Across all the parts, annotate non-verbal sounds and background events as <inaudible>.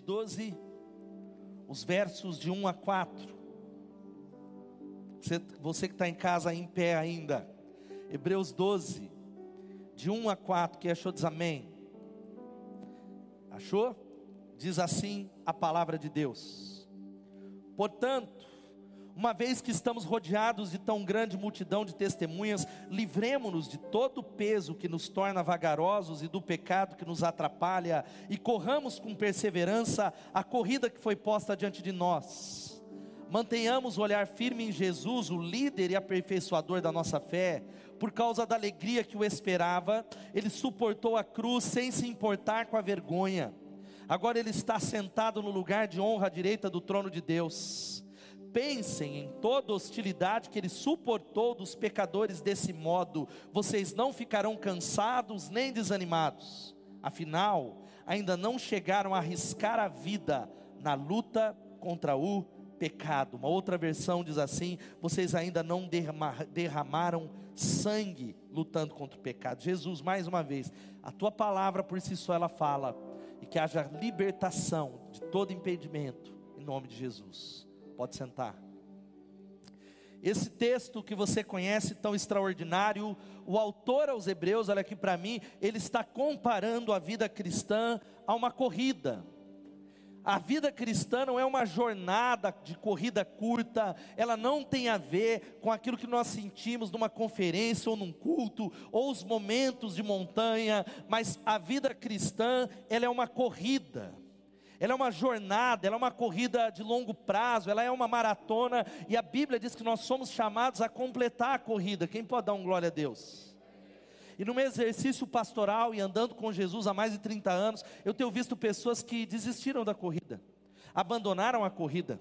Hebreus 12, os versos de 1 a 4. Você, você que está em casa em pé ainda. Hebreus 12, de 1 a 4. Quem achou diz amém. Achou? Diz assim a palavra de Deus. Portanto, uma vez que estamos rodeados de tão grande multidão de testemunhas, livremos-nos de todo o peso que nos torna vagarosos e do pecado que nos atrapalha, e corramos com perseverança a corrida que foi posta diante de nós. Mantenhamos o olhar firme em Jesus, o líder e aperfeiçoador da nossa fé. Por causa da alegria que o esperava, ele suportou a cruz sem se importar com a vergonha. Agora ele está sentado no lugar de honra à direita do trono de Deus pensem em toda hostilidade que ele suportou dos pecadores desse modo, vocês não ficarão cansados nem desanimados. Afinal, ainda não chegaram a arriscar a vida na luta contra o pecado. Uma outra versão diz assim: vocês ainda não derramaram sangue lutando contra o pecado. Jesus, mais uma vez, a tua palavra por si só ela fala, e que haja libertação de todo impedimento, em nome de Jesus. Pode sentar. Esse texto que você conhece tão extraordinário, o autor aos Hebreus, olha aqui para mim, ele está comparando a vida cristã a uma corrida. A vida cristã não é uma jornada de corrida curta, ela não tem a ver com aquilo que nós sentimos numa conferência ou num culto, ou os momentos de montanha, mas a vida cristã, ela é uma corrida ela é uma jornada, ela é uma corrida de longo prazo, ela é uma maratona, e a Bíblia diz que nós somos chamados a completar a corrida. Quem pode dar um glória a Deus? E no meu exercício pastoral e andando com Jesus há mais de 30 anos, eu tenho visto pessoas que desistiram da corrida, abandonaram a corrida,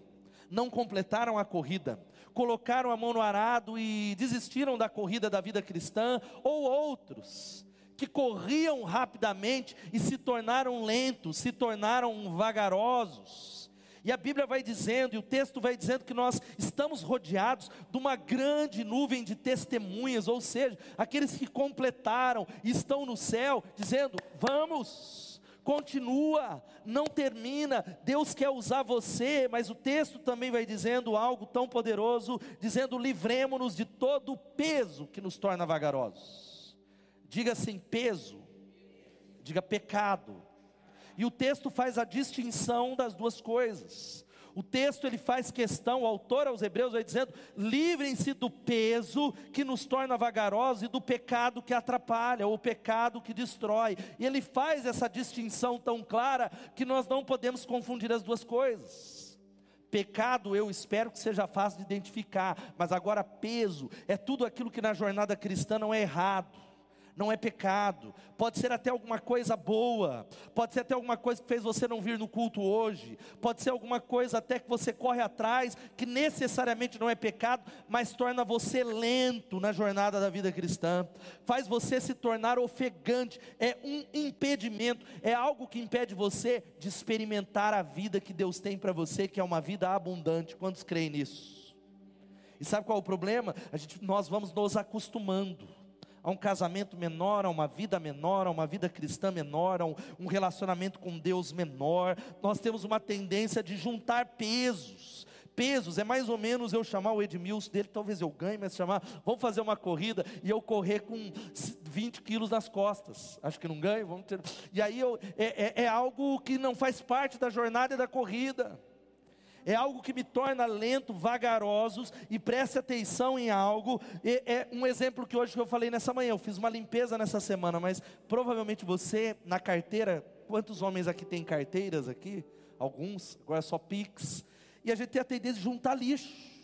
não completaram a corrida, colocaram a mão no arado e desistiram da corrida da vida cristã, ou outros que corriam rapidamente e se tornaram lentos, se tornaram vagarosos. E a Bíblia vai dizendo, e o texto vai dizendo que nós estamos rodeados de uma grande nuvem de testemunhas, ou seja, aqueles que completaram e estão no céu, dizendo: vamos, continua, não termina, Deus quer usar você, mas o texto também vai dizendo algo tão poderoso, dizendo: livremos-nos de todo o peso que nos torna vagarosos. Diga assim: peso, diga pecado. E o texto faz a distinção das duas coisas. O texto ele faz questão, o autor aos Hebreus vai dizendo: livrem-se do peso que nos torna vagarosos e do pecado que atrapalha, ou pecado que destrói. E ele faz essa distinção tão clara que nós não podemos confundir as duas coisas. Pecado eu espero que seja fácil de identificar, mas agora peso é tudo aquilo que na jornada cristã não é errado não é pecado, pode ser até alguma coisa boa, pode ser até alguma coisa que fez você não vir no culto hoje, pode ser alguma coisa até que você corre atrás, que necessariamente não é pecado, mas torna você lento na jornada da vida cristã, faz você se tornar ofegante, é um impedimento, é algo que impede você de experimentar a vida que Deus tem para você, que é uma vida abundante. Quantos creem nisso? E sabe qual é o problema? A gente, nós vamos nos acostumando a um casamento menor, a uma vida menor, a uma vida cristã menor, a um, relacionamento com Deus menor. Nós temos uma tendência de juntar pesos. Pesos, é mais ou menos eu chamar o Edmilson dele, talvez eu ganhe, mas chamar, vamos fazer uma corrida e eu correr com 20 quilos nas costas. Acho que não ganho, vamos ter. E aí eu, é, é, é algo que não faz parte da jornada e da corrida é algo que me torna lento, vagarosos, e preste atenção em algo. E é um exemplo que hoje que eu falei nessa manhã, eu fiz uma limpeza nessa semana, mas provavelmente você, na carteira, quantos homens aqui tem carteiras aqui? Alguns, agora é só Pix. E a gente tem a tendência de juntar lixo.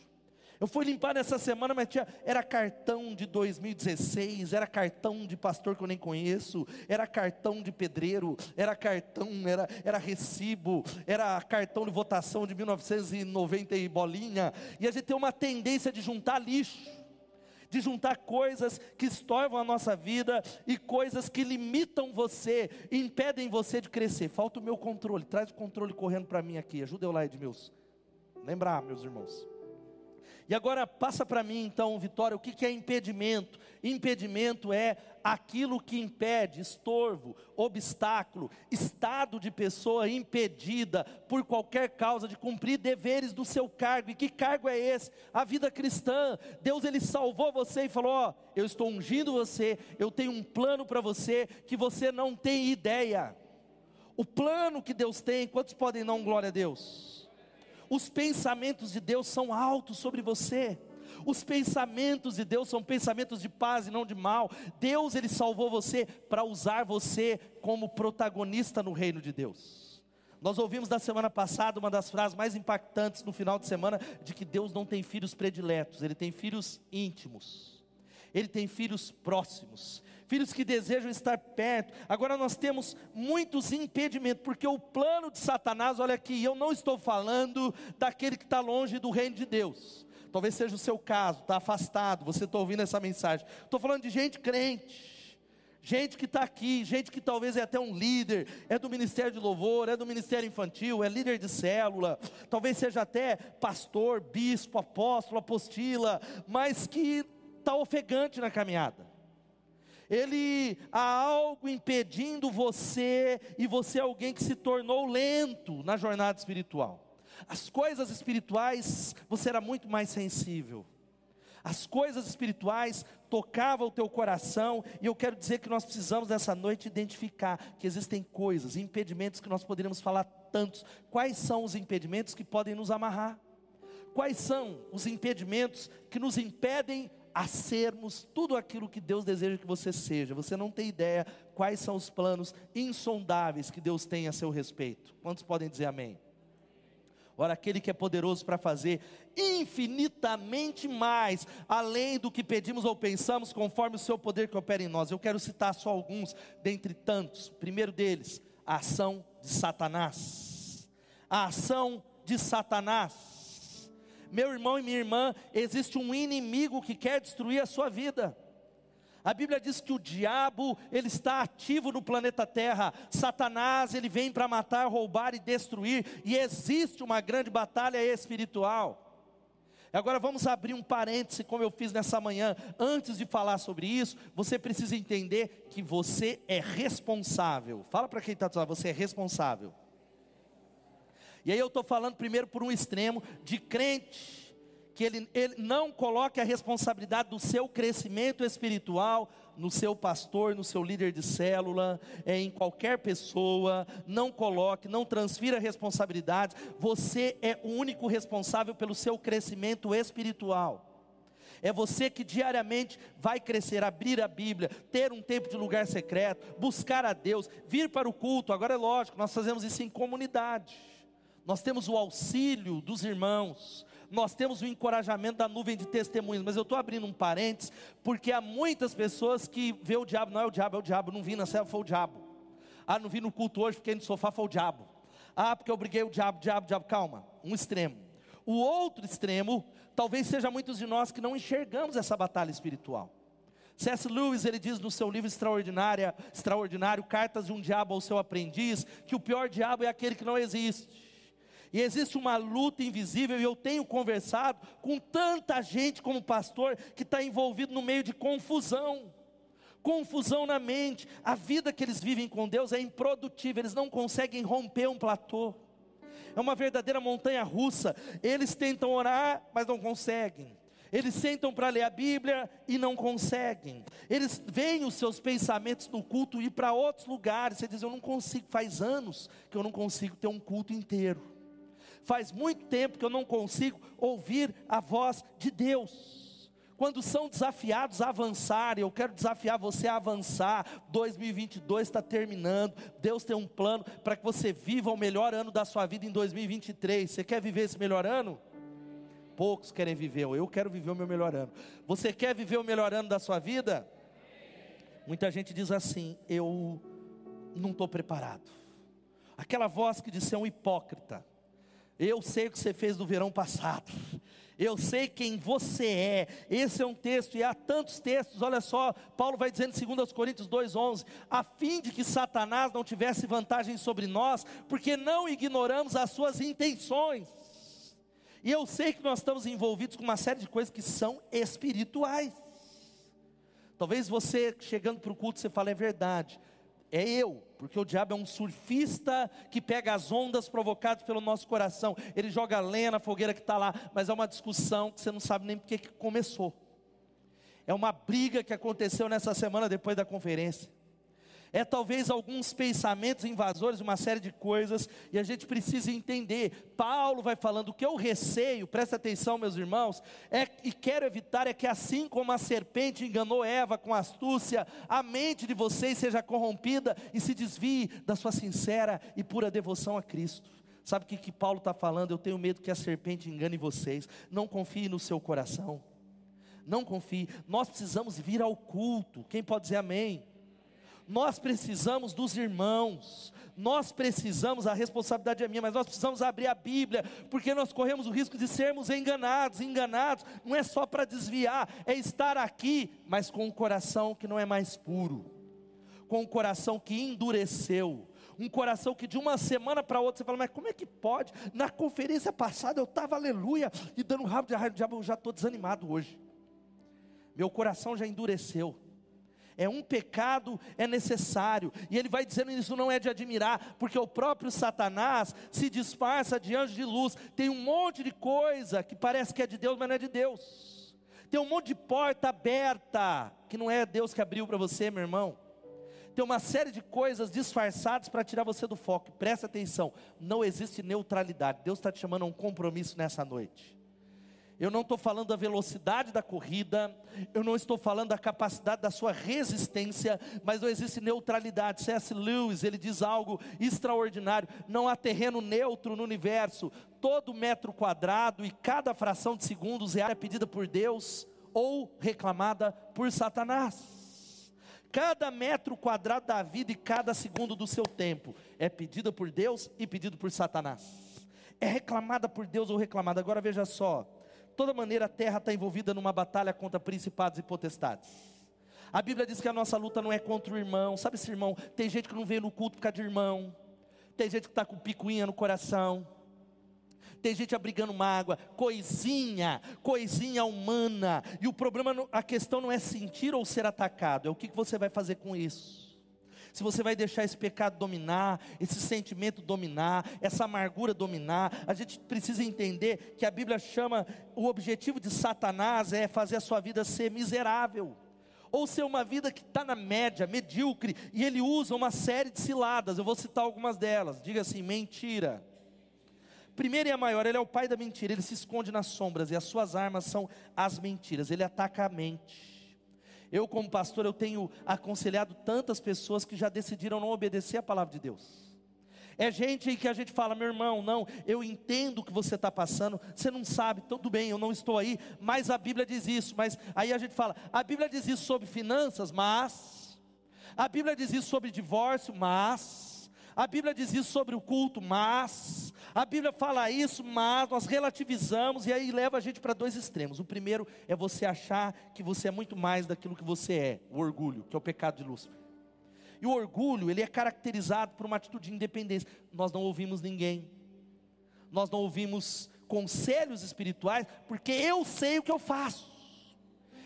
Eu fui limpar nessa semana, mas tinha, era cartão de 2016, era cartão de pastor que eu nem conheço, era cartão de pedreiro, era cartão, era, era recibo, era cartão de votação de 1990 e bolinha. E a gente tem uma tendência de juntar lixo, de juntar coisas que estorvam a nossa vida e coisas que limitam você, impedem você de crescer. Falta o meu controle, traz o controle correndo para mim aqui, ajuda eu lá, Edmilson. Lembrar, meus irmãos. E agora passa para mim então, Vitória, o que, que é impedimento? Impedimento é aquilo que impede, estorvo, obstáculo, estado de pessoa impedida por qualquer causa de cumprir deveres do seu cargo. E que cargo é esse? A vida cristã. Deus ele salvou você e falou: "Ó, oh, eu estou ungindo você, eu tenho um plano para você que você não tem ideia". O plano que Deus tem, quantos podem um glória a Deus? Os pensamentos de Deus são altos sobre você. Os pensamentos de Deus são pensamentos de paz e não de mal. Deus ele salvou você para usar você como protagonista no reino de Deus. Nós ouvimos na semana passada uma das frases mais impactantes no final de semana de que Deus não tem filhos prediletos, ele tem filhos íntimos. Ele tem filhos próximos filhos que desejam estar perto. Agora nós temos muitos impedimentos, porque o plano de Satanás, olha aqui, eu não estou falando daquele que está longe do reino de Deus. Talvez seja o seu caso, está afastado, você está ouvindo essa mensagem. Estou falando de gente crente gente que está aqui, gente que talvez é até um líder, é do ministério de louvor, é do ministério infantil, é líder de célula, talvez seja até pastor, bispo, apóstolo, apostila, mas que está ofegante na caminhada ele há algo impedindo você, e você é alguém que se tornou lento na jornada espiritual. As coisas espirituais, você era muito mais sensível. As coisas espirituais tocavam o teu coração, e eu quero dizer que nós precisamos nessa noite identificar que existem coisas, impedimentos que nós poderíamos falar tantos. Quais são os impedimentos que podem nos amarrar? Quais são os impedimentos que nos impedem a sermos tudo aquilo que Deus deseja que você seja. Você não tem ideia quais são os planos insondáveis que Deus tem a seu respeito. Quantos podem dizer amém? Ora, aquele que é poderoso para fazer infinitamente mais, além do que pedimos ou pensamos, conforme o seu poder que opera em nós. Eu quero citar só alguns, dentre tantos. primeiro deles, a ação de Satanás. A ação de Satanás meu irmão e minha irmã, existe um inimigo que quer destruir a sua vida. A Bíblia diz que o diabo, ele está ativo no planeta Terra. Satanás, ele vem para matar, roubar e destruir, e existe uma grande batalha espiritual. Agora vamos abrir um parêntese, como eu fiz nessa manhã. Antes de falar sobre isso, você precisa entender que você é responsável. Fala para quem está falando, você é responsável. E aí eu estou falando primeiro por um extremo de crente, que ele, ele não coloque a responsabilidade do seu crescimento espiritual no seu pastor, no seu líder de célula, é, em qualquer pessoa, não coloque, não transfira responsabilidades, você é o único responsável pelo seu crescimento espiritual. É você que diariamente vai crescer, abrir a Bíblia, ter um tempo de lugar secreto, buscar a Deus, vir para o culto. Agora é lógico, nós fazemos isso em comunidade nós temos o auxílio dos irmãos, nós temos o encorajamento da nuvem de testemunhas, mas eu estou abrindo um parênteses, porque há muitas pessoas que vê o diabo, não é o diabo, é o diabo, não vi na célula, foi o diabo. Ah, não vi no culto hoje, fiquei no sofá, foi o diabo. Ah, porque eu briguei o diabo, diabo, diabo, calma, um extremo. O outro extremo, talvez seja muitos de nós que não enxergamos essa batalha espiritual. C.S. Lewis, ele diz no seu livro extraordinário, extraordinário, Cartas de um Diabo ao seu aprendiz, que o pior diabo é aquele que não existe. E existe uma luta invisível, e eu tenho conversado com tanta gente como pastor que está envolvido no meio de confusão. Confusão na mente, a vida que eles vivem com Deus é improdutível, eles não conseguem romper um platô, é uma verdadeira montanha russa. Eles tentam orar, mas não conseguem. Eles sentam para ler a Bíblia e não conseguem. Eles veem os seus pensamentos no culto ir para outros lugares. Você diz: Eu não consigo, faz anos que eu não consigo ter um culto inteiro. Faz muito tempo que eu não consigo ouvir a voz de Deus. Quando são desafiados a avançar, eu quero desafiar você a avançar. 2022 está terminando. Deus tem um plano para que você viva o melhor ano da sua vida em 2023. Você quer viver esse melhor ano? Poucos querem viver, eu quero viver o meu melhor ano. Você quer viver o melhor ano da sua vida? Muita gente diz assim: eu não estou preparado. Aquela voz que diz ser um hipócrita. Eu sei o que você fez no verão passado. Eu sei quem você é. Esse é um texto, e há tantos textos, olha só, Paulo vai dizendo em 2 Coríntios 2,11: a fim de que Satanás não tivesse vantagem sobre nós, porque não ignoramos as suas intenções. E eu sei que nós estamos envolvidos com uma série de coisas que são espirituais. Talvez você chegando para o culto você fale é verdade. É eu, porque o diabo é um surfista que pega as ondas provocadas pelo nosso coração. Ele joga lenha na fogueira que está lá, mas é uma discussão que você não sabe nem porque que começou. É uma briga que aconteceu nessa semana depois da conferência é talvez alguns pensamentos invasores, uma série de coisas, e a gente precisa entender. Paulo vai falando o que eu receio, presta atenção, meus irmãos, é, e quero evitar é que assim como a serpente enganou Eva com astúcia, a mente de vocês seja corrompida e se desvie da sua sincera e pura devoção a Cristo. Sabe o que, que Paulo está falando? Eu tenho medo que a serpente engane vocês. Não confie no seu coração. Não confie. Nós precisamos vir ao culto. Quem pode dizer amém? Nós precisamos dos irmãos, nós precisamos, a responsabilidade é minha, mas nós precisamos abrir a Bíblia, porque nós corremos o risco de sermos enganados. Enganados não é só para desviar, é estar aqui, mas com um coração que não é mais puro, com um coração que endureceu, um coração que de uma semana para outra você fala, mas como é que pode? Na conferência passada eu estava aleluia, e dando um rabo de raio, eu já estou desanimado hoje. Meu coração já endureceu é um pecado, é necessário. E ele vai dizendo isso não é de admirar, porque o próprio Satanás se disfarça de anjo de luz. Tem um monte de coisa que parece que é de Deus, mas não é de Deus. Tem um monte de porta aberta que não é Deus que abriu para você, meu irmão. Tem uma série de coisas disfarçadas para tirar você do foco. Presta atenção, não existe neutralidade. Deus está te chamando a um compromisso nessa noite. Eu não estou falando da velocidade da corrida, eu não estou falando da capacidade da sua resistência, mas não existe neutralidade. C.S. Lewis, ele diz algo extraordinário: não há terreno neutro no universo. Todo metro quadrado e cada fração de segundos é área pedida por Deus ou reclamada por Satanás. Cada metro quadrado da vida e cada segundo do seu tempo é pedida por Deus e pedido por Satanás. É reclamada por Deus ou reclamada. Agora veja só toda maneira a terra está envolvida numa batalha contra principados e potestades. A Bíblia diz que a nossa luta não é contra o irmão. Sabe esse irmão? Tem gente que não veio no culto por causa de irmão. Tem gente que está com picuinha no coração. Tem gente abrigando mágoa, coisinha, coisinha humana. E o problema, a questão não é sentir ou ser atacado, é o que você vai fazer com isso se você vai deixar esse pecado dominar, esse sentimento dominar, essa amargura dominar. A gente precisa entender que a Bíblia chama o objetivo de Satanás é fazer a sua vida ser miserável. Ou ser uma vida que está na média, medíocre, e ele usa uma série de ciladas, eu vou citar algumas delas. Diga assim: mentira. Primeiro e a maior, ele é o pai da mentira, ele se esconde nas sombras, e as suas armas são as mentiras, ele ataca a mente. Eu, como pastor, eu tenho aconselhado tantas pessoas que já decidiram não obedecer a palavra de Deus. É gente que a gente fala, meu irmão, não, eu entendo o que você está passando, você não sabe, tudo bem, eu não estou aí, mas a Bíblia diz isso, mas aí a gente fala, a Bíblia diz isso sobre finanças, mas, a Bíblia diz isso sobre divórcio, mas, a Bíblia diz isso sobre o culto, mas, a Bíblia fala isso, mas nós relativizamos e aí leva a gente para dois extremos. O primeiro é você achar que você é muito mais daquilo que você é, o orgulho, que é o pecado de Lúcifer. E o orgulho, ele é caracterizado por uma atitude de independência. Nós não ouvimos ninguém. Nós não ouvimos conselhos espirituais, porque eu sei o que eu faço.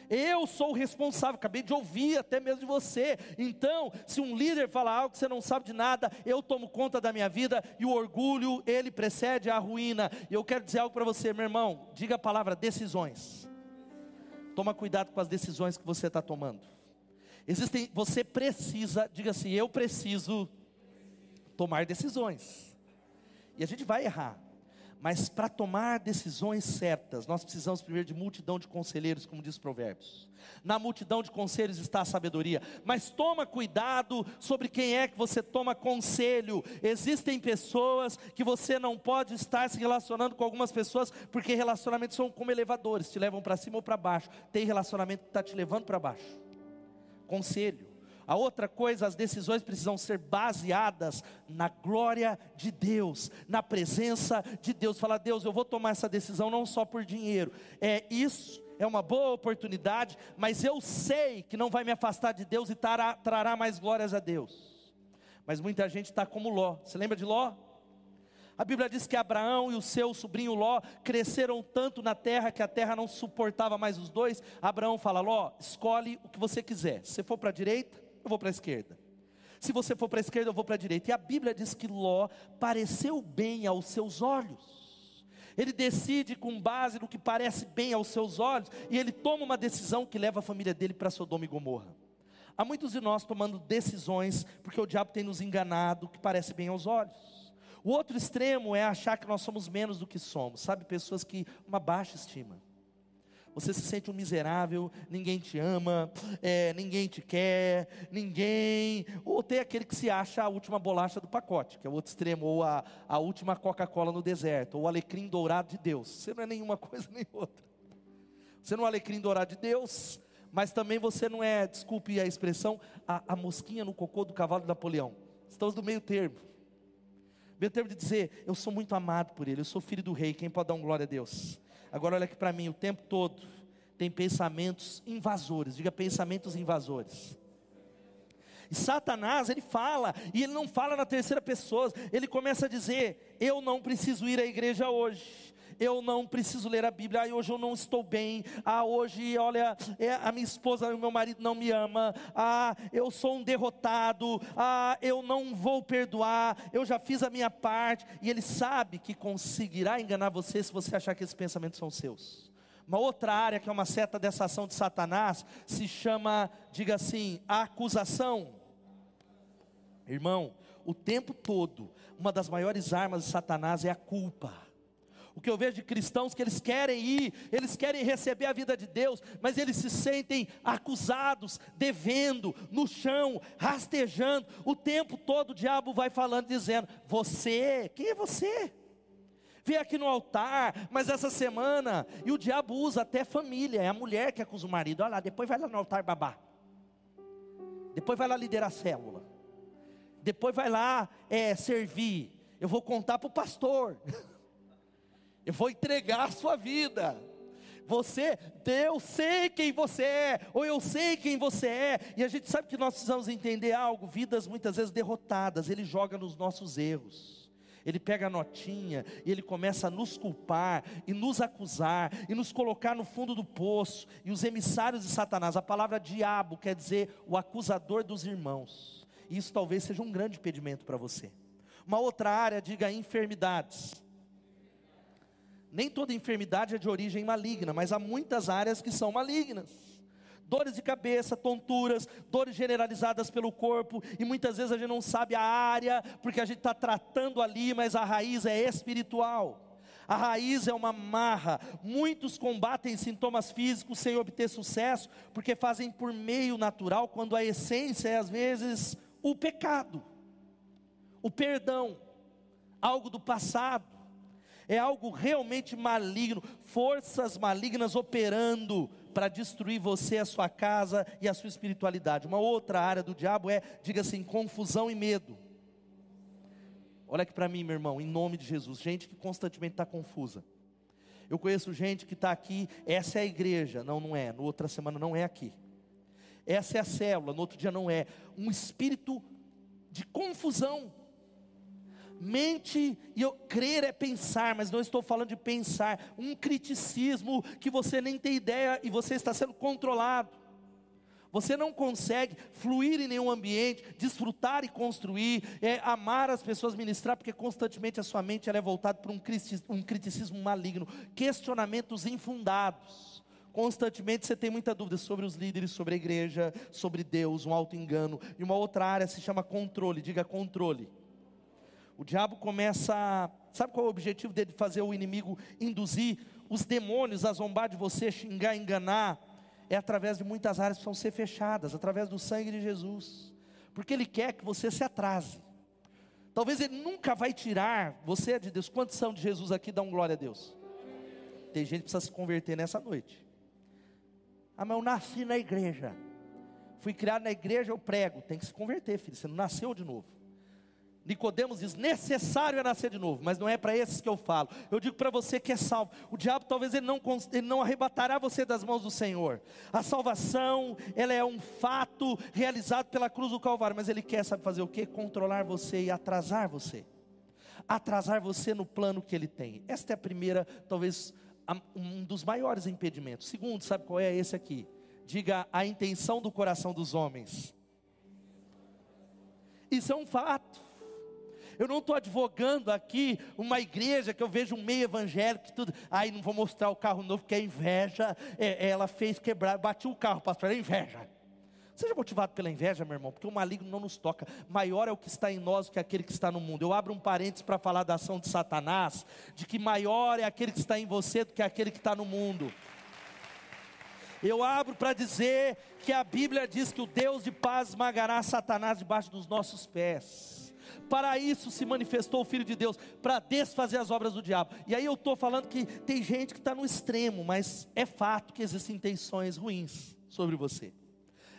Eu sou o responsável, acabei de ouvir até mesmo de você. Então, se um líder fala algo que você não sabe de nada, eu tomo conta da minha vida e o orgulho, ele precede a ruína. E eu quero dizer algo para você, meu irmão, diga a palavra decisões. Toma cuidado com as decisões que você está tomando. Existem, você precisa, diga assim, eu preciso tomar decisões. E a gente vai errar. Mas para tomar decisões certas, nós precisamos primeiro de multidão de conselheiros, como diz Provérbios. Na multidão de conselhos está a sabedoria. Mas toma cuidado sobre quem é que você toma conselho. Existem pessoas que você não pode estar se relacionando com algumas pessoas, porque relacionamentos são como elevadores, te levam para cima ou para baixo. Tem relacionamento que está te levando para baixo. Conselho. A outra coisa, as decisões precisam ser baseadas na glória de Deus, na presença de Deus. Falar, Deus, eu vou tomar essa decisão não só por dinheiro. É isso é uma boa oportunidade, mas eu sei que não vai me afastar de Deus e trará, trará mais glórias a Deus. Mas muita gente está como Ló. Você lembra de Ló? A Bíblia diz que Abraão e o seu sobrinho Ló cresceram tanto na terra que a terra não suportava mais os dois. Abraão fala: Ló, escolhe o que você quiser. Se for para a direita, eu vou para a esquerda. Se você for para a esquerda, eu vou para a direita. E a Bíblia diz que Ló pareceu bem aos seus olhos. Ele decide com base no que parece bem aos seus olhos, e ele toma uma decisão que leva a família dele para Sodoma e Gomorra. Há muitos de nós tomando decisões porque o diabo tem nos enganado, que parece bem aos olhos. O outro extremo é achar que nós somos menos do que somos, sabe? Pessoas que uma baixa estima você se sente um miserável, ninguém te ama, é, ninguém te quer, ninguém. Ou tem aquele que se acha a última bolacha do pacote, que é o outro extremo, ou a, a última Coca-Cola no deserto, ou o alecrim dourado de Deus. Você não é nenhuma <laughs> coisa nem outra. Você não é o alecrim dourado de Deus, mas também você não é, desculpe a expressão, a, a mosquinha no cocô do cavalo de Napoleão. Estamos no meio termo. Meio termo de dizer, eu sou muito amado por ele, eu sou filho do rei, quem pode dar um glória a Deus? Agora olha aqui para mim, o tempo todo tem pensamentos invasores. Diga pensamentos invasores. E Satanás, ele fala, e ele não fala na terceira pessoa, ele começa a dizer: Eu não preciso ir à igreja hoje, eu não preciso ler a Bíblia, ah, hoje eu não estou bem, ah, hoje, olha, é, a minha esposa, o meu marido não me ama, ah, eu sou um derrotado, ah, eu não vou perdoar, eu já fiz a minha parte, e ele sabe que conseguirá enganar você se você achar que esses pensamentos são seus. Uma outra área que é uma seta dessa ação de Satanás se chama, diga assim, acusação. Irmão, o tempo todo, uma das maiores armas de Satanás é a culpa. O que eu vejo de cristãos que eles querem ir, eles querem receber a vida de Deus, mas eles se sentem acusados, devendo, no chão, rastejando. O tempo todo o diabo vai falando, dizendo: Você, quem é você? Vem aqui no altar, mas essa semana, e o diabo usa até família, é a mulher que acusa o marido. Olha lá, depois vai lá no altar babá. Depois vai lá liderar a célula. Depois vai lá é, servir. Eu vou contar para o pastor. <laughs> Eu vou entregar a sua vida. Você, eu sei quem você é, ou eu sei quem você é, e a gente sabe que nós precisamos entender algo. Vidas muitas vezes derrotadas, ele joga nos nossos erros. Ele pega a notinha e ele começa a nos culpar e nos acusar e nos colocar no fundo do poço. E os emissários de Satanás, a palavra diabo quer dizer o acusador dos irmãos. E isso talvez seja um grande impedimento para você. Uma outra área, diga enfermidades. Nem toda enfermidade é de origem maligna, mas há muitas áreas que são malignas. Dores de cabeça, tonturas, dores generalizadas pelo corpo, e muitas vezes a gente não sabe a área, porque a gente está tratando ali, mas a raiz é espiritual. A raiz é uma marra. Muitos combatem sintomas físicos sem obter sucesso, porque fazem por meio natural, quando a essência é às vezes o pecado, o perdão, algo do passado é algo realmente maligno, forças malignas operando para destruir você, a sua casa e a sua espiritualidade. Uma outra área do diabo é, diga assim, confusão e medo. Olha aqui para mim, meu irmão, em nome de Jesus, gente que constantemente está confusa. Eu conheço gente que está aqui, essa é a igreja, não, não é, no outra semana não é aqui. Essa é a célula, no outro dia não é. Um espírito de confusão. Mente e eu crer é pensar, mas não estou falando de pensar. Um criticismo que você nem tem ideia e você está sendo controlado. Você não consegue fluir em nenhum ambiente, desfrutar e construir, é, amar as pessoas, ministrar, porque constantemente a sua mente é voltada para um, um criticismo maligno, questionamentos infundados. Constantemente você tem muita dúvida sobre os líderes, sobre a igreja, sobre Deus, um auto-engano. E uma outra área se chama controle, diga controle. O diabo começa, sabe qual é o objetivo dele? Fazer o inimigo induzir os demônios a zombar de você, xingar, enganar. É através de muitas áreas que precisam ser fechadas, através do sangue de Jesus. Porque ele quer que você se atrase. Talvez ele nunca vai tirar você de Deus. Quantos são de Jesus aqui? Dá um glória a Deus. Tem gente que precisa se converter nessa noite. Ah, mas eu nasci na igreja. Fui criado na igreja, eu prego. Tem que se converter, filho. Você não nasceu de novo. Nicodemos diz: necessário é nascer de novo, mas não é para esses que eu falo. Eu digo para você que é salvo. O diabo talvez ele não, ele não arrebatará você das mãos do Senhor. A salvação, ela é um fato realizado pela cruz do Calvário, mas ele quer sabe fazer o que? Controlar você e atrasar você. atrasar você no plano que Ele tem. Esta é a primeira, talvez, um dos maiores impedimentos. Segundo, sabe qual é esse aqui? Diga a intenção do coração dos homens. Isso é um fato. Eu não estou advogando aqui uma igreja que eu vejo um meio evangélico e tudo. Ai, não vou mostrar o carro novo porque é inveja. É, ela fez quebrar, bati o carro, pastor, é inveja. Seja motivado pela inveja, meu irmão, porque o maligno não nos toca. Maior é o que está em nós do que aquele que está no mundo. Eu abro um parênteses para falar da ação de Satanás, de que maior é aquele que está em você do que aquele que está no mundo. Eu abro para dizer que a Bíblia diz que o Deus de paz esmagará Satanás debaixo dos nossos pés. Para isso se manifestou o Filho de Deus, para desfazer as obras do diabo. E aí eu estou falando que tem gente que está no extremo, mas é fato que existem intenções ruins sobre você.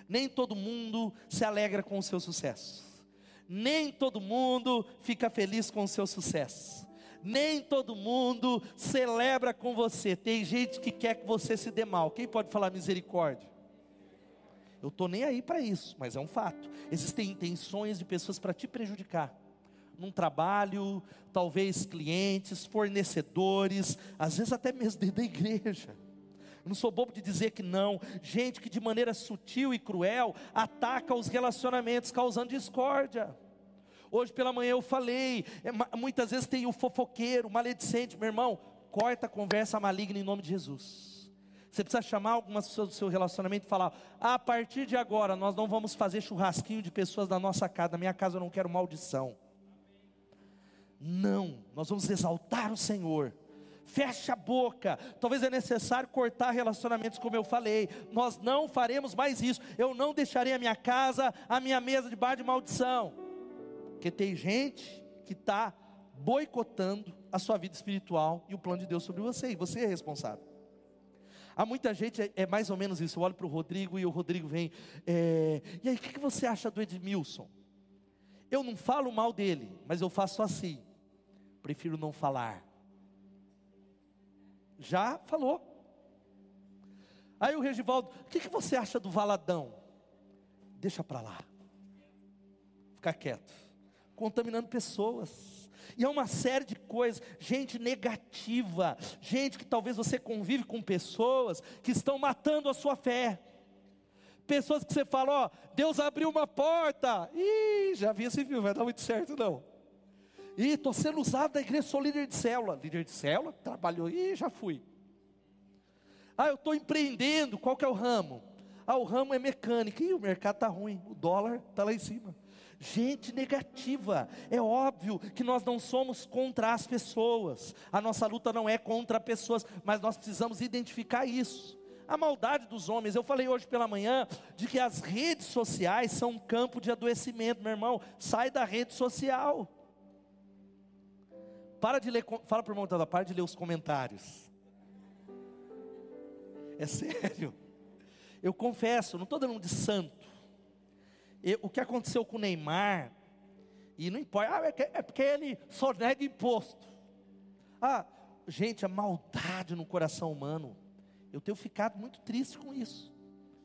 Nem todo mundo se alegra com o seu sucesso. Nem todo mundo fica feliz com o seu sucesso. Nem todo mundo celebra com você. Tem gente que quer que você se dê mal. Quem pode falar misericórdia? Eu estou nem aí para isso, mas é um fato. Existem intenções de pessoas para te prejudicar. Num trabalho, talvez clientes, fornecedores, às vezes até mesmo dentro da igreja. Não sou bobo de dizer que não. Gente que de maneira sutil e cruel ataca os relacionamentos, causando discórdia. Hoje pela manhã eu falei, é, muitas vezes tem o fofoqueiro, o maledicente, meu irmão, corta a conversa maligna em nome de Jesus. Você precisa chamar algumas pessoas do seu relacionamento e falar: a partir de agora nós não vamos fazer churrasquinho de pessoas da nossa casa. Na minha casa eu não quero maldição. Não, nós vamos exaltar o Senhor. Fecha a boca. Talvez é necessário cortar relacionamentos, como eu falei. Nós não faremos mais isso. Eu não deixarei a minha casa, a minha mesa de bar de maldição. Porque tem gente que está boicotando a sua vida espiritual e o plano de Deus sobre você, e você é responsável. Há muita gente, é, é mais ou menos isso. Eu olho para o Rodrigo e o Rodrigo vem. É, e aí, o que, você acha do Edmilson? Eu não falo mal dele, mas eu faço assim. Prefiro não falar. Já falou. Aí o Regivaldo, o que, que você acha do Valadão? Deixa para lá. Ficar quieto. Contaminando pessoas. E é uma série de coisas, gente negativa, gente que talvez você convive com pessoas que estão matando a sua fé. Pessoas que você fala, ó, Deus abriu uma porta. Ih, já vi esse filme, vai dar muito certo não. Ih, estou sendo usado da igreja, sou líder de célula. Líder de célula? Trabalhou, ih, já fui. Ah, eu estou empreendendo, qual que é o ramo? Ah, o ramo é mecânica. Ih, o mercado está ruim, o dólar está lá em cima gente negativa. É óbvio que nós não somos contra as pessoas, a nossa luta não é contra pessoas, mas nós precisamos identificar isso. A maldade dos homens, eu falei hoje pela manhã de que as redes sociais são um campo de adoecimento, meu irmão. Sai da rede social. Para de ler, fala para o irmão, para de ler os comentários. É <laughs> sério. Eu confesso, não estou dando um de santo o que aconteceu com o Neymar, e não importa, ah, é, é porque ele só nega imposto. Ah, gente, a maldade no coração humano, eu tenho ficado muito triste com isso.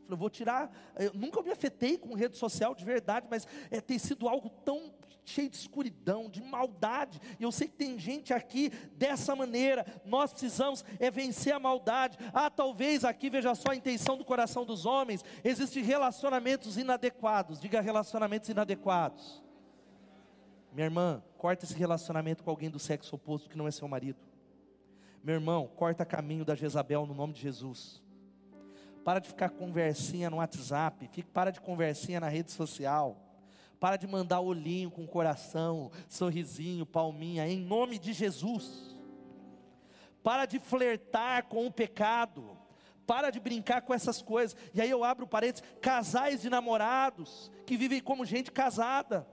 Falei, vou tirar. Eu nunca me afetei com rede social de verdade, mas é, tem sido algo tão cheio de escuridão, de maldade. E eu sei que tem gente aqui dessa maneira. Nós precisamos é vencer a maldade. Ah, talvez aqui veja só a intenção do coração dos homens. Existem relacionamentos inadequados. Diga relacionamentos inadequados. Minha irmã, corta esse relacionamento com alguém do sexo oposto que não é seu marido. Meu irmão, corta caminho da Jezabel no nome de Jesus. Para de ficar conversinha no WhatsApp, para de conversinha na rede social. Para de mandar olhinho com coração, sorrisinho, palminha, em nome de Jesus. Para de flertar com o pecado. Para de brincar com essas coisas. E aí eu abro parênteses: casais de namorados que vivem como gente casada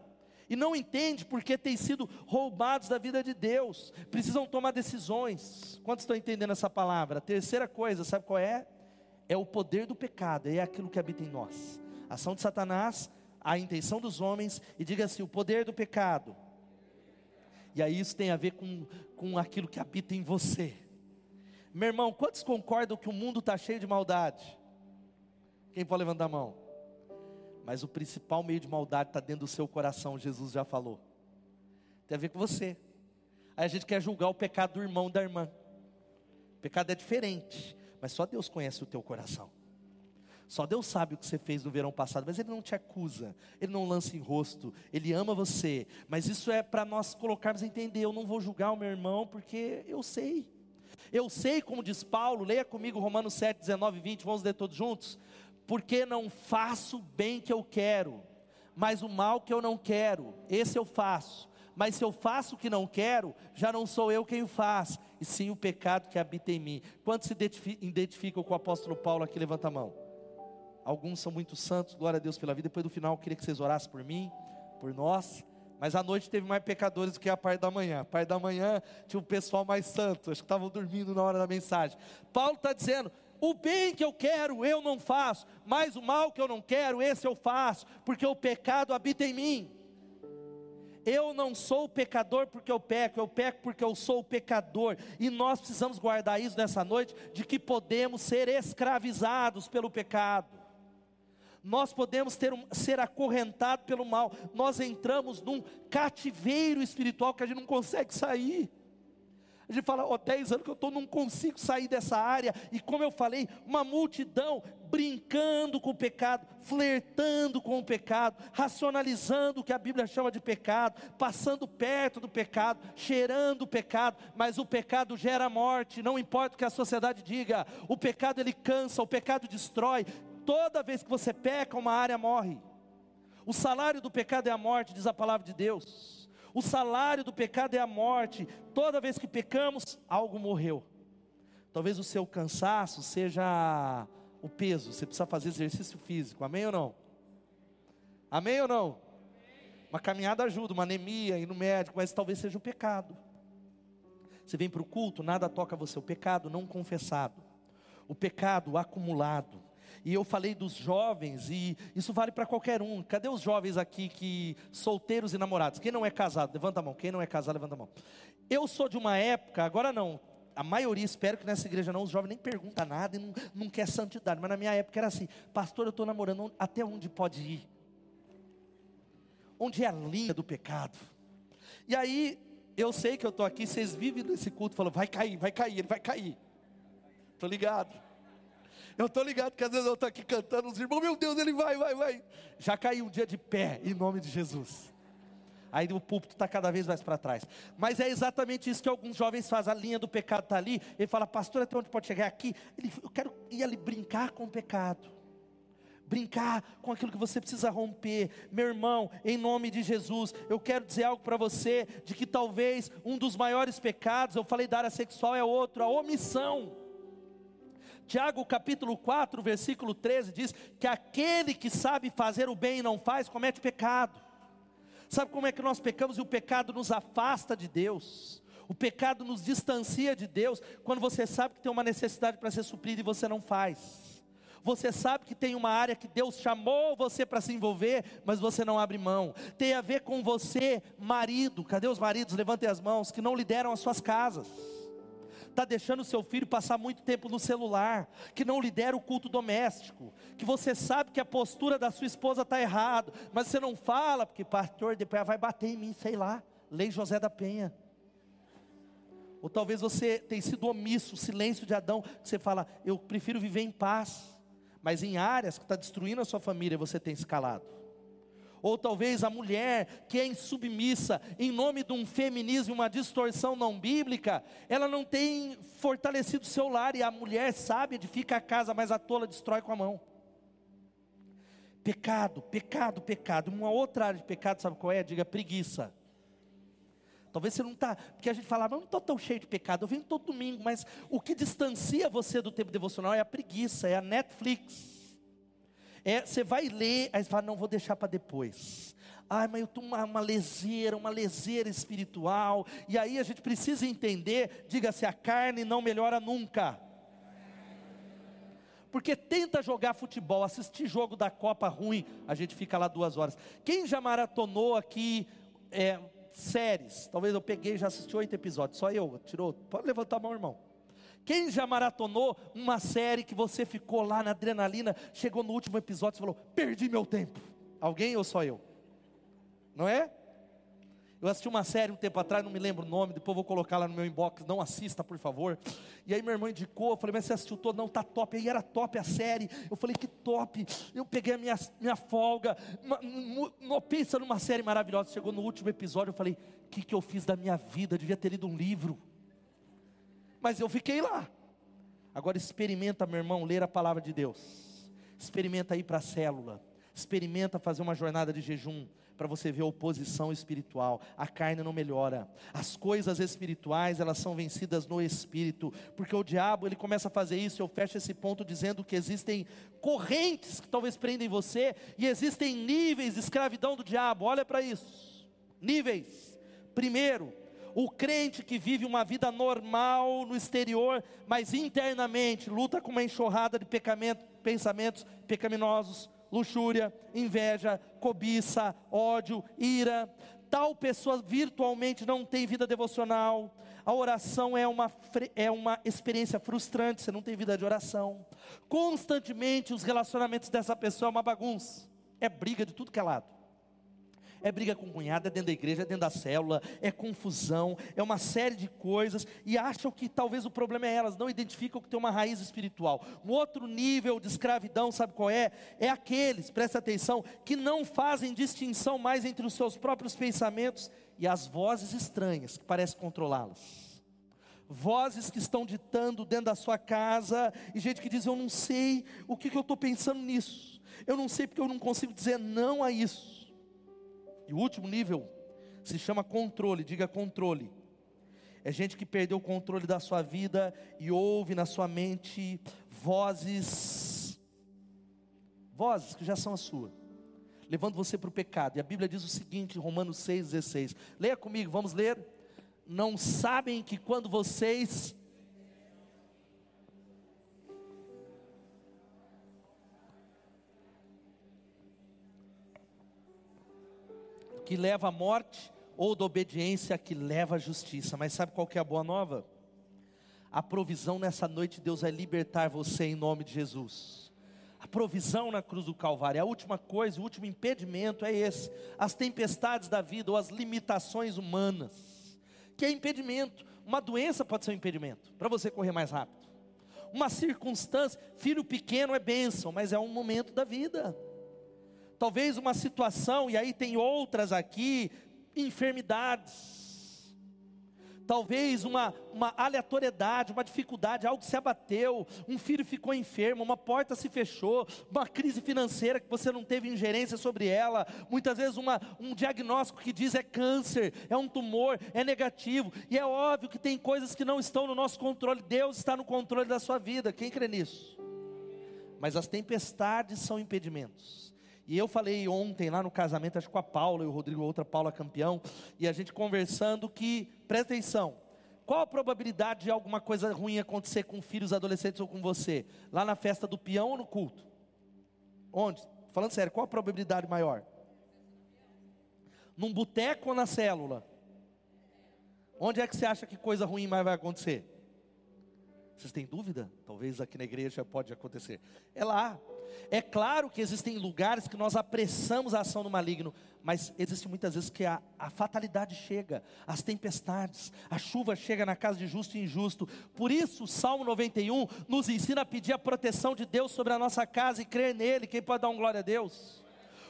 e não entende porque têm sido roubados da vida de Deus, precisam tomar decisões. Quantos estão entendendo essa palavra? Terceira coisa, sabe qual é? é o poder do pecado, é aquilo que habita em nós. A ação de Satanás, a intenção dos homens, e diga assim: o poder do pecado. E aí isso tem a ver com, com aquilo que habita em você. Meu irmão, quantos concordam que o mundo está cheio de maldade? Quem pode levantar a mão? Mas o principal meio de maldade está dentro do seu coração, Jesus já falou. Tem a ver com você. Aí a gente quer julgar o pecado do irmão da irmã. O pecado é diferente, mas só Deus conhece o teu coração. Só Deus sabe o que você fez no verão passado, mas Ele não te acusa, Ele não lança em rosto, Ele ama você. Mas isso é para nós colocarmos a entender: eu não vou julgar o meu irmão, porque eu sei. Eu sei, como diz Paulo, leia comigo Romanos 7, 19 e 20, vamos ler todos juntos. Porque não faço o bem que eu quero, mas o mal que eu não quero, esse eu faço. Mas se eu faço o que não quero, já não sou eu quem o faz, e sim o pecado que habita em mim. Quantos se identificam com o apóstolo Paulo aqui? Levanta a mão. Alguns são muito santos, glória a Deus pela vida. Depois do final, eu queria que vocês orassem por mim, por nós. Mas à noite teve mais pecadores do que a parte da manhã. A parte da manhã tinha um pessoal mais santo, acho que estavam dormindo na hora da mensagem. Paulo está dizendo: o bem que eu quero eu não faço, mas o mal que eu não quero, esse eu faço, porque o pecado habita em mim. Eu não sou pecador porque eu peco, eu peco porque eu sou o pecador. E nós precisamos guardar isso nessa noite, de que podemos ser escravizados pelo pecado nós podemos ter um, ser acorrentados pelo mal, nós entramos num cativeiro espiritual que a gente não consegue sair. A gente fala, ó, oh, 10 anos que eu estou, não consigo sair dessa área. E como eu falei, uma multidão brincando com o pecado, flertando com o pecado, racionalizando o que a Bíblia chama de pecado, passando perto do pecado, cheirando o pecado, mas o pecado gera morte, não importa o que a sociedade diga, o pecado ele cansa, o pecado destrói, Toda vez que você peca, uma área morre. O salário do pecado é a morte, diz a palavra de Deus. O salário do pecado é a morte. Toda vez que pecamos, algo morreu. Talvez o seu cansaço seja o peso, você precisa fazer exercício físico, amém ou não? Amém ou não? Uma caminhada ajuda, uma anemia, ir no médico, mas talvez seja o pecado. Você vem para o culto, nada toca você, o pecado não confessado, o pecado acumulado, e eu falei dos jovens, e isso vale para qualquer um. Cadê os jovens aqui que solteiros e namorados? Quem não é casado? Levanta a mão. Quem não é casado, levanta a mão. Eu sou de uma época, agora não. A maioria, espero que nessa igreja não, os jovens nem perguntam nada e não, não quer santidade. Mas na minha época era assim: Pastor, eu estou namorando, até onde pode ir? Onde é a linha do pecado? E aí, eu sei que eu estou aqui, vocês vivem nesse culto falando, vai cair, vai cair, ele vai cair. Estou ligado. Eu estou ligado que às vezes eu estou aqui cantando, os irmãos, meu Deus, ele vai, vai, vai. Já caiu um dia de pé, em nome de Jesus. Aí o púlpito está cada vez mais para trás. Mas é exatamente isso que alguns jovens fazem. A linha do pecado está ali. Ele fala, pastor, até onde pode chegar aqui? Ele, eu quero ir ali brincar com o pecado. Brincar com aquilo que você precisa romper, meu irmão, em nome de Jesus, eu quero dizer algo para você: de que talvez um dos maiores pecados, eu falei da área sexual, é outro, a omissão. Tiago capítulo 4, versículo 13 diz que aquele que sabe fazer o bem e não faz, comete pecado. Sabe como é que nós pecamos e o pecado nos afasta de Deus? O pecado nos distancia de Deus quando você sabe que tem uma necessidade para ser suprida e você não faz. Você sabe que tem uma área que Deus chamou você para se envolver, mas você não abre mão. Tem a ver com você, marido. Cadê os maridos? Levantem as mãos que não lideram as suas casas está deixando seu filho passar muito tempo no celular, que não lidera o culto doméstico, que você sabe que a postura da sua esposa está errada, mas você não fala, porque pastor, depois vai bater em mim, sei lá, lei José da Penha. Ou talvez você tenha sido omisso, o silêncio de Adão, que você fala, eu prefiro viver em paz, mas em áreas que está destruindo a sua família, você tem escalado ou talvez a mulher que é insubmissa em nome de um feminismo, uma distorção não bíblica, ela não tem fortalecido seu lar e a mulher sábia edifica a casa, mas a tola destrói com a mão. Pecado, pecado, pecado. Uma outra área de pecado, sabe qual é? Diga preguiça. Talvez você não está, porque a gente fala, mas não estou tão cheio de pecado, eu venho todo domingo, mas o que distancia você do tempo devocional é a preguiça, é a Netflix. É, você vai ler, aí você fala, não, vou deixar para depois. Ai, mas eu estou uma, uma leseira, uma leseira espiritual. E aí a gente precisa entender, diga-se, a carne não melhora nunca. Porque tenta jogar futebol, assistir jogo da Copa ruim, a gente fica lá duas horas. Quem já maratonou aqui é, séries? Talvez eu peguei já assisti oito episódios, só eu, tirou. Pode levantar a mão, irmão. Quem já maratonou uma série que você ficou lá na adrenalina, chegou no último episódio e falou: perdi meu tempo? Alguém ou só eu? Não é? Eu assisti uma série um tempo atrás, não me lembro o nome, depois vou colocar lá no meu inbox, não assista, por favor. E aí meu irmão indicou, eu falei, mas você assistiu todo? Não, tá top. Aí era top a série. Eu falei, que top. Eu peguei a minha, minha folga. Uma, pensa numa série maravilhosa. Chegou no último episódio, eu falei, o que, que eu fiz da minha vida? Eu devia ter lido um livro. Mas eu fiquei lá. Agora experimenta, meu irmão, ler a palavra de Deus. Experimenta ir para a célula. Experimenta fazer uma jornada de jejum para você ver a oposição espiritual. A carne não melhora. As coisas espirituais, elas são vencidas no espírito, porque o diabo, ele começa a fazer isso, eu fecho esse ponto dizendo que existem correntes que talvez prendem você e existem níveis de escravidão do diabo. Olha para isso. Níveis. Primeiro, o crente que vive uma vida normal no exterior, mas internamente luta com uma enxurrada de pensamentos pecaminosos, luxúria, inveja, cobiça, ódio, ira. Tal pessoa virtualmente não tem vida devocional. A oração é uma, é uma experiência frustrante, você não tem vida de oração. Constantemente os relacionamentos dessa pessoa é uma bagunça, é briga de tudo que é lado é briga com cunhado, é dentro da igreja, é dentro da célula, é confusão, é uma série de coisas, e acham que talvez o problema é elas, não identificam que tem uma raiz espiritual. Um outro nível de escravidão, sabe qual é? É aqueles, presta atenção, que não fazem distinção mais entre os seus próprios pensamentos e as vozes estranhas que parecem controlá-las vozes que estão ditando dentro da sua casa, e gente que diz: Eu não sei o que, que eu estou pensando nisso, eu não sei porque eu não consigo dizer não a isso. E o último nível se chama controle, diga controle. É gente que perdeu o controle da sua vida e ouve na sua mente vozes, vozes que já são a sua, levando você para o pecado. E a Bíblia diz o seguinte, Romanos 6,16. Leia comigo, vamos ler. Não sabem que quando vocês que leva à morte, ou da obediência que leva à justiça. Mas sabe qual que é a boa nova? A provisão nessa noite, Deus vai libertar você em nome de Jesus. A provisão na cruz do Calvário, a última coisa, o último impedimento é esse: as tempestades da vida ou as limitações humanas, que é impedimento. Uma doença pode ser um impedimento para você correr mais rápido. Uma circunstância, filho pequeno é bênção, mas é um momento da vida talvez uma situação, e aí tem outras aqui, enfermidades, talvez uma, uma aleatoriedade, uma dificuldade, algo se abateu, um filho ficou enfermo, uma porta se fechou, uma crise financeira que você não teve ingerência sobre ela, muitas vezes uma, um diagnóstico que diz é câncer, é um tumor, é negativo, e é óbvio que tem coisas que não estão no nosso controle, Deus está no controle da sua vida, quem crê nisso? Mas as tempestades são impedimentos. E eu falei ontem lá no casamento, acho que com a Paula e o Rodrigo, outra Paula campeão, e a gente conversando que, presta atenção, qual a probabilidade de alguma coisa ruim acontecer com filhos adolescentes ou com você? Lá na festa do peão ou no culto? Onde? Falando sério, qual a probabilidade maior? Num boteco ou na célula? Onde é que você acha que coisa ruim mais vai acontecer? Vocês têm dúvida? Talvez aqui na igreja pode acontecer. É lá. É claro que existem lugares que nós apressamos a ação do maligno, mas existe muitas vezes que a, a, fatalidade chega, as tempestades, a chuva chega na casa de justo e injusto. Por isso, o Salmo 91 nos ensina a pedir a proteção de Deus sobre a nossa casa e crer nele. Quem pode dar um glória a Deus?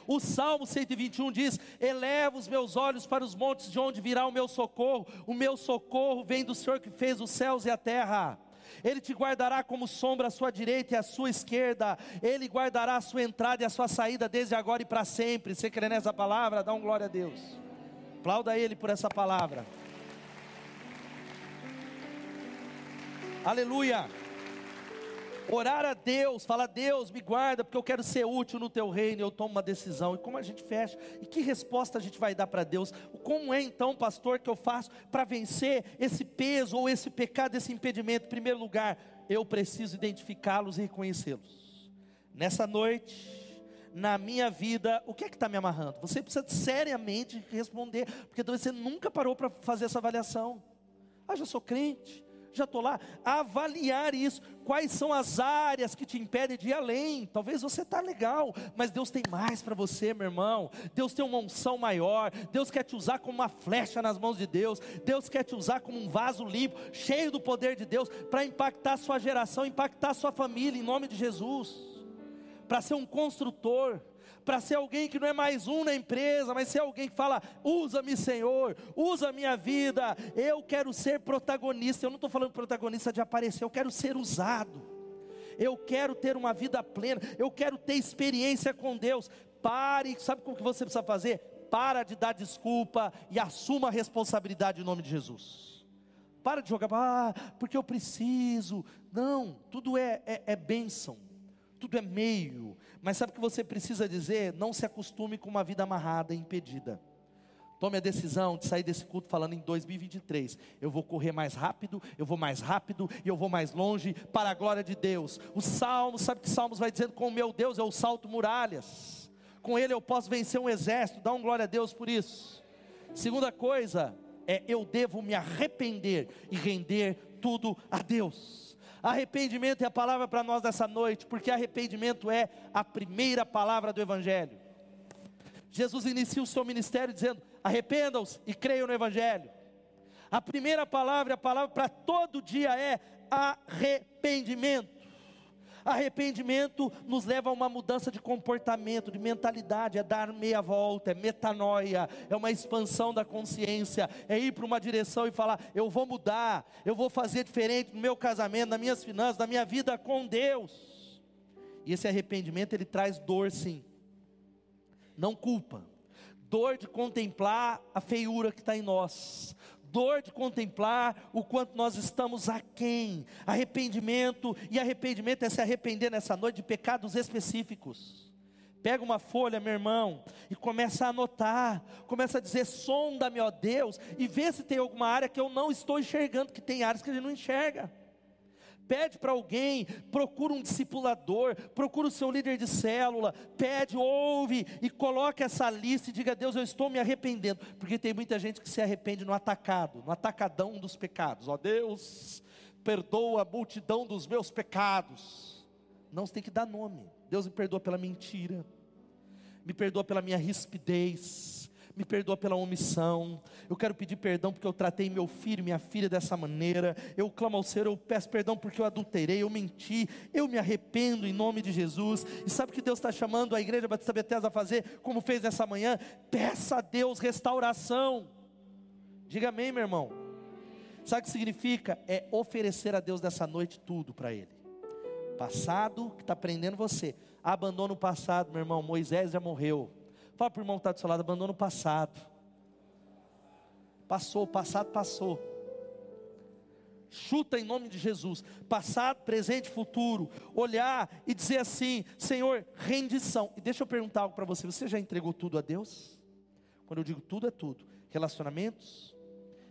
O Salmo 121 diz: Eleva os meus olhos para os montes, de onde virá o meu socorro. O meu socorro vem do Senhor que fez os céus e a terra. Ele te guardará como sombra à sua direita e à sua esquerda, Ele guardará a sua entrada e a sua saída desde agora e para sempre. Você crê nessa palavra? Dá um glória a Deus. Aplauda Ele por essa palavra. Aleluia. Orar a Deus, falar, Deus, me guarda, porque eu quero ser útil no teu reino, eu tomo uma decisão. E como a gente fecha? E que resposta a gente vai dar para Deus? Como é então, pastor, que eu faço para vencer esse peso ou esse pecado, esse impedimento? Em primeiro lugar, eu preciso identificá-los e reconhecê-los. Nessa noite, na minha vida, o que é que está me amarrando? Você precisa seriamente responder, porque talvez você nunca parou para fazer essa avaliação. Ah, já sou crente, já estou lá, avaliar isso. Quais são as áreas que te impedem de ir além? Talvez você está legal, mas Deus tem mais para você, meu irmão. Deus tem uma unção maior. Deus quer te usar como uma flecha nas mãos de Deus. Deus quer te usar como um vaso limpo, cheio do poder de Deus, para impactar a sua geração, impactar a sua família, em nome de Jesus. Para ser um construtor para ser alguém que não é mais um na empresa, mas ser alguém que fala: usa-me, Senhor, usa minha vida, eu quero ser protagonista. Eu não estou falando protagonista de aparecer, eu quero ser usado. Eu quero ter uma vida plena, eu quero ter experiência com Deus. Pare, sabe o que você precisa fazer? Para de dar desculpa e assuma a responsabilidade em nome de Jesus. Para de jogar, ah, porque eu preciso. Não, tudo é, é, é bênção tudo é meio. Mas sabe o que você precisa dizer? Não se acostume com uma vida amarrada e impedida. Tome a decisão de sair desse culto falando em 2023. Eu vou correr mais rápido, eu vou mais rápido e eu vou mais longe para a glória de Deus. O Salmo, sabe que Salmos vai dizendo: com o meu Deus eu salto muralhas. Com ele eu posso vencer um exército. Dá um glória a Deus por isso. Segunda coisa é eu devo me arrepender e render tudo a Deus. Arrependimento é a palavra para nós dessa noite, porque arrependimento é a primeira palavra do Evangelho. Jesus inicia o seu ministério dizendo: arrependam-se e creiam no Evangelho. A primeira palavra, a palavra para todo dia é arrependimento. Arrependimento nos leva a uma mudança de comportamento, de mentalidade, é dar meia volta, é metanoia, é uma expansão da consciência, é ir para uma direção e falar: eu vou mudar, eu vou fazer diferente no meu casamento, nas minhas finanças, na minha vida com Deus. E esse arrependimento ele traz dor, sim, não culpa, dor de contemplar a feiura que está em nós, dor de contemplar o quanto nós estamos aquém. Arrependimento, e arrependimento é se arrepender nessa noite de pecados específicos. Pega uma folha, meu irmão, e começa a anotar, começa a dizer: sonda-me, ó Deus, e vê se tem alguma área que eu não estou enxergando, que tem áreas que ele não enxerga pede para alguém, procura um discipulador, procura o seu líder de célula, pede, ouve e coloque essa lista e diga: Deus, eu estou me arrependendo, porque tem muita gente que se arrepende no atacado, no atacadão dos pecados. Ó Deus, perdoa a multidão dos meus pecados. Não, você tem que dar nome. Deus me perdoa pela mentira, me perdoa pela minha rispidez me perdoa pela omissão. Eu quero pedir perdão porque eu tratei meu filho, minha filha dessa maneira. Eu clamo ao Senhor, eu peço perdão porque eu adulterei, eu menti. Eu me arrependo em nome de Jesus. E sabe o que Deus está chamando a igreja Batista Bethesda a fazer, como fez nessa manhã? Peça a Deus restauração. Diga amém, meu irmão. Sabe o que significa? É oferecer a Deus nessa noite tudo para Ele. Passado que está prendendo você. Abandona o passado, meu irmão. Moisés já morreu. Fala para o irmão que está do seu lado, abandona o passado. Passou, passado passou. Chuta em nome de Jesus. Passado, presente, futuro. Olhar e dizer assim: Senhor, rendição. E deixa eu perguntar algo para você: você já entregou tudo a Deus? Quando eu digo tudo, é tudo: relacionamentos,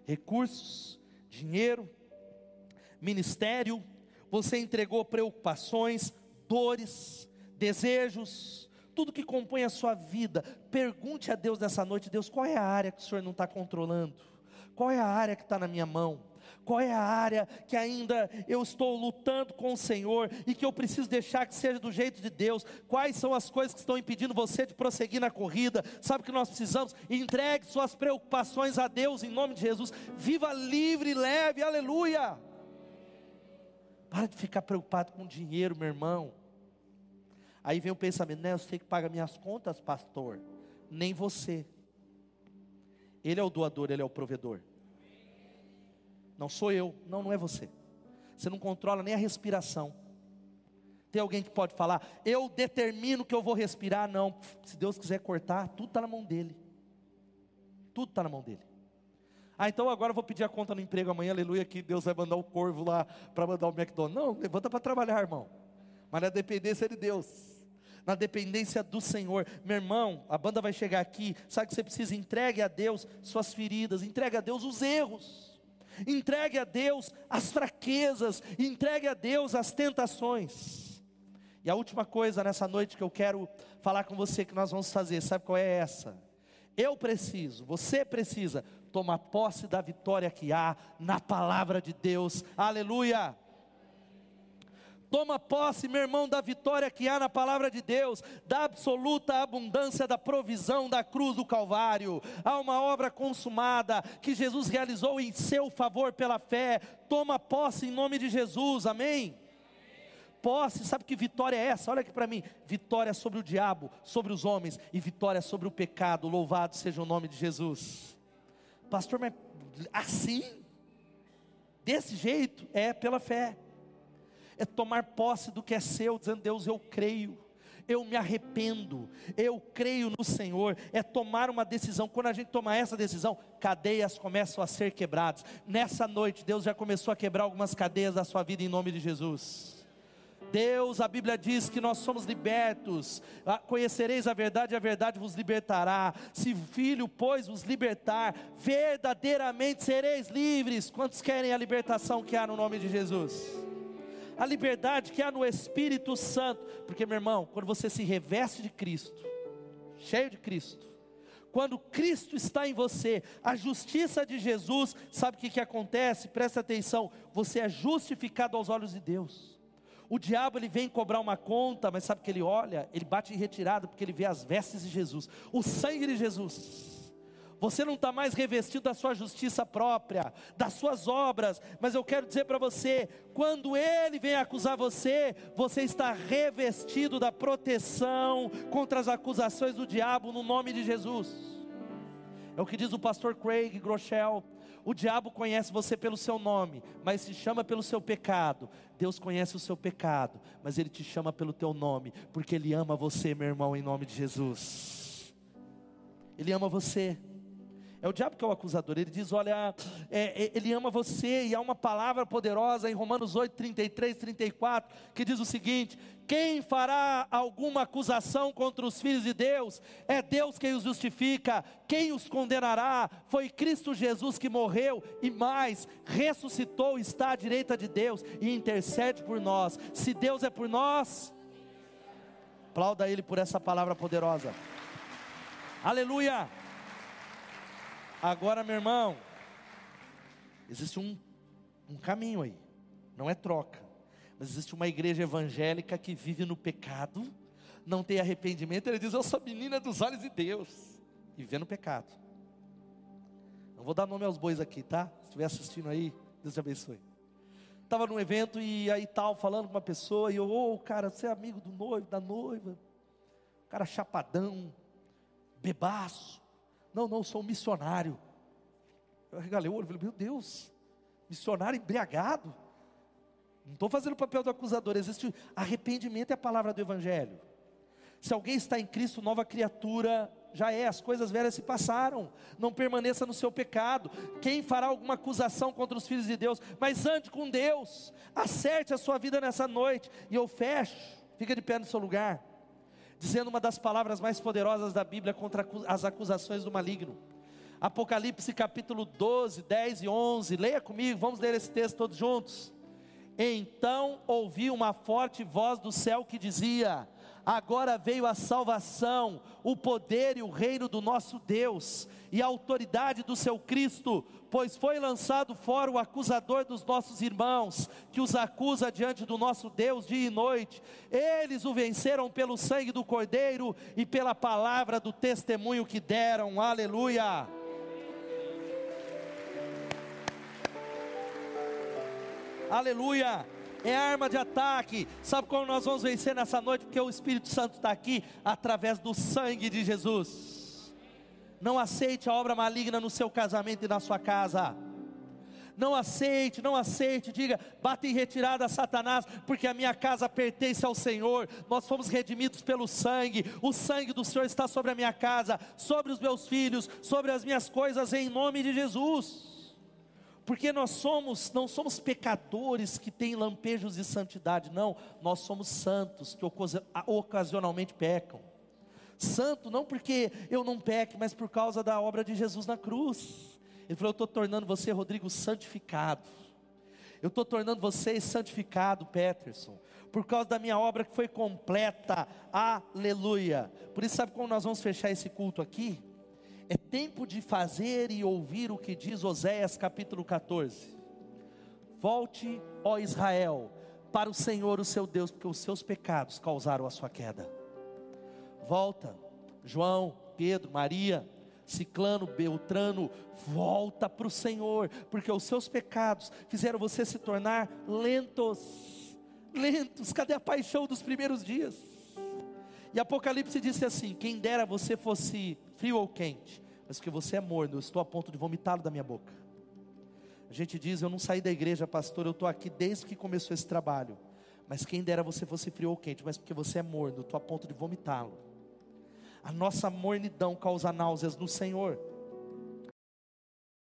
recursos, dinheiro, ministério. Você entregou preocupações, dores, desejos, tudo que compõe a sua vida. Pergunte a Deus nessa noite: Deus, qual é a área que o Senhor não está controlando? Qual é a área que está na minha mão? Qual é a área que ainda eu estou lutando com o Senhor e que eu preciso deixar que seja do jeito de Deus? Quais são as coisas que estão impedindo você de prosseguir na corrida? Sabe o que nós precisamos? Entregue suas preocupações a Deus em nome de Jesus. Viva livre e leve, aleluia. Para de ficar preocupado com dinheiro, meu irmão. Aí vem o pensamento, né? Eu sei que paga minhas contas, pastor. Nem você. Ele é o doador, ele é o provedor. Não sou eu, não, não é você. Você não controla nem a respiração. Tem alguém que pode falar, eu determino que eu vou respirar? Não, se Deus quiser cortar, tudo está na mão dele. Tudo está na mão dele. Ah, então agora eu vou pedir a conta no emprego amanhã, aleluia, que Deus vai mandar o corvo lá para mandar o McDonald's. Não, levanta para trabalhar, irmão. Mas na dependência de Deus na dependência do Senhor. Meu irmão, a banda vai chegar aqui, sabe que você precisa? Entregue a Deus suas feridas, entregue a Deus os erros, entregue a Deus as fraquezas, entregue a Deus as tentações. E a última coisa nessa noite que eu quero falar com você que nós vamos fazer, sabe qual é essa? Eu preciso, você precisa toma posse da vitória que há na palavra de Deus, aleluia. Toma posse, meu irmão, da vitória que há na palavra de Deus, da absoluta abundância da provisão da cruz do Calvário. Há uma obra consumada que Jesus realizou em seu favor pela fé. Toma posse em nome de Jesus, amém? Posse, sabe que vitória é essa? Olha aqui para mim: vitória sobre o diabo, sobre os homens e vitória sobre o pecado. Louvado seja o nome de Jesus. Pastor, mas assim? Desse jeito? É pela fé é tomar posse do que é seu, dizendo: Deus, eu creio, eu me arrependo, eu creio no Senhor, é tomar uma decisão. Quando a gente toma essa decisão, cadeias começam a ser quebradas. Nessa noite, Deus já começou a quebrar algumas cadeias da sua vida em nome de Jesus. Deus, a Bíblia diz que nós somos libertos. Ah, conhecereis a verdade, e a verdade vos libertará. Se o Filho, pois, vos libertar, verdadeiramente sereis livres. Quantos querem a libertação que há no nome de Jesus? A liberdade que há no Espírito Santo. Porque, meu irmão, quando você se reveste de Cristo, cheio de Cristo, quando Cristo está em você, a justiça de Jesus, sabe o que, que acontece? Presta atenção, você é justificado aos olhos de Deus. O diabo ele vem cobrar uma conta, mas sabe que ele olha, ele bate em retirada porque ele vê as vestes de Jesus, o sangue de Jesus. Você não está mais revestido da sua justiça própria, das suas obras, mas eu quero dizer para você: quando ele vem acusar você, você está revestido da proteção contra as acusações do diabo no nome de Jesus. É o que diz o pastor Craig Groeschel. O diabo conhece você pelo seu nome, mas se chama pelo seu pecado. Deus conhece o seu pecado, mas ele te chama pelo teu nome, porque ele ama você, meu irmão, em nome de Jesus. Ele ama você. É o diabo que é o acusador. Ele diz: Olha, é, é, ele ama você. E há uma palavra poderosa em Romanos 8, 33, 34, que diz o seguinte: Quem fará alguma acusação contra os filhos de Deus? É Deus quem os justifica. Quem os condenará? Foi Cristo Jesus que morreu e mais, ressuscitou, está à direita de Deus e intercede por nós. Se Deus é por nós, aplauda Ele por essa palavra poderosa. Aleluia. Agora, meu irmão, existe um, um caminho aí, não é troca, mas existe uma igreja evangélica que vive no pecado, não tem arrependimento, ele diz: Eu sou menina dos olhos de Deus, e vê no pecado. Não vou dar nome aos bois aqui, tá? Se estiver assistindo aí, Deus te abençoe. Estava num evento e aí tal, falando com uma pessoa, e eu, ô oh, cara, você é amigo do noivo, da noiva, cara chapadão, bebaço. Não, não, sou um missionário. Eu regalei o olho, falei, meu Deus, missionário embriagado. Não estou fazendo o papel do acusador, existe arrependimento é a palavra do Evangelho. Se alguém está em Cristo, nova criatura já é, as coisas velhas se passaram, não permaneça no seu pecado. Quem fará alguma acusação contra os filhos de Deus? Mas ande com Deus, acerte a sua vida nessa noite. E eu fecho, fica de pé no seu lugar dizendo uma das palavras mais poderosas da Bíblia contra as acusações do maligno. Apocalipse capítulo 12, 10 e 11. Leia comigo, vamos ler esse texto todos juntos. Então ouvi uma forte voz do céu que dizia: Agora veio a salvação, o poder e o reino do nosso Deus e a autoridade do seu Cristo, pois foi lançado fora o acusador dos nossos irmãos, que os acusa diante do nosso Deus dia e noite. Eles o venceram pelo sangue do Cordeiro e pela palavra do testemunho que deram. Aleluia. Aleluia é arma de ataque. Sabe como nós vamos vencer nessa noite? Porque o Espírito Santo está aqui através do sangue de Jesus. Não aceite a obra maligna no seu casamento e na sua casa. Não aceite, não aceite, diga, bata em retirada Satanás, porque a minha casa pertence ao Senhor, nós fomos redimidos pelo sangue, o sangue do Senhor está sobre a minha casa, sobre os meus filhos, sobre as minhas coisas, em nome de Jesus porque nós somos, não somos pecadores que têm lampejos de santidade, não, nós somos santos que ocasionalmente pecam. Santo não porque eu não peque, mas por causa da obra de Jesus na cruz. Ele falou: Eu estou tornando você, Rodrigo, santificado. Eu estou tornando você santificado, Peterson, por causa da minha obra que foi completa. Aleluia. Por isso, sabe como nós vamos fechar esse culto aqui? É tempo de fazer e ouvir o que diz Oséias capítulo 14. Volte, ó Israel, para o Senhor, o seu Deus, porque os seus pecados causaram a sua queda. Volta, João, Pedro, Maria, Ciclano, Beltrano, volta para o Senhor, porque os seus pecados fizeram você se tornar lentos. Lentos, cadê a paixão dos primeiros dias? E Apocalipse disse assim: Quem dera você fosse frio ou quente, mas que você é morno, eu estou a ponto de vomitá-lo da minha boca. A gente diz: Eu não saí da igreja, pastor, eu estou aqui desde que começou esse trabalho. Mas quem dera você fosse frio ou quente, mas porque você é morno, estou a ponto de vomitá-lo. A nossa mornidão causa náuseas no Senhor.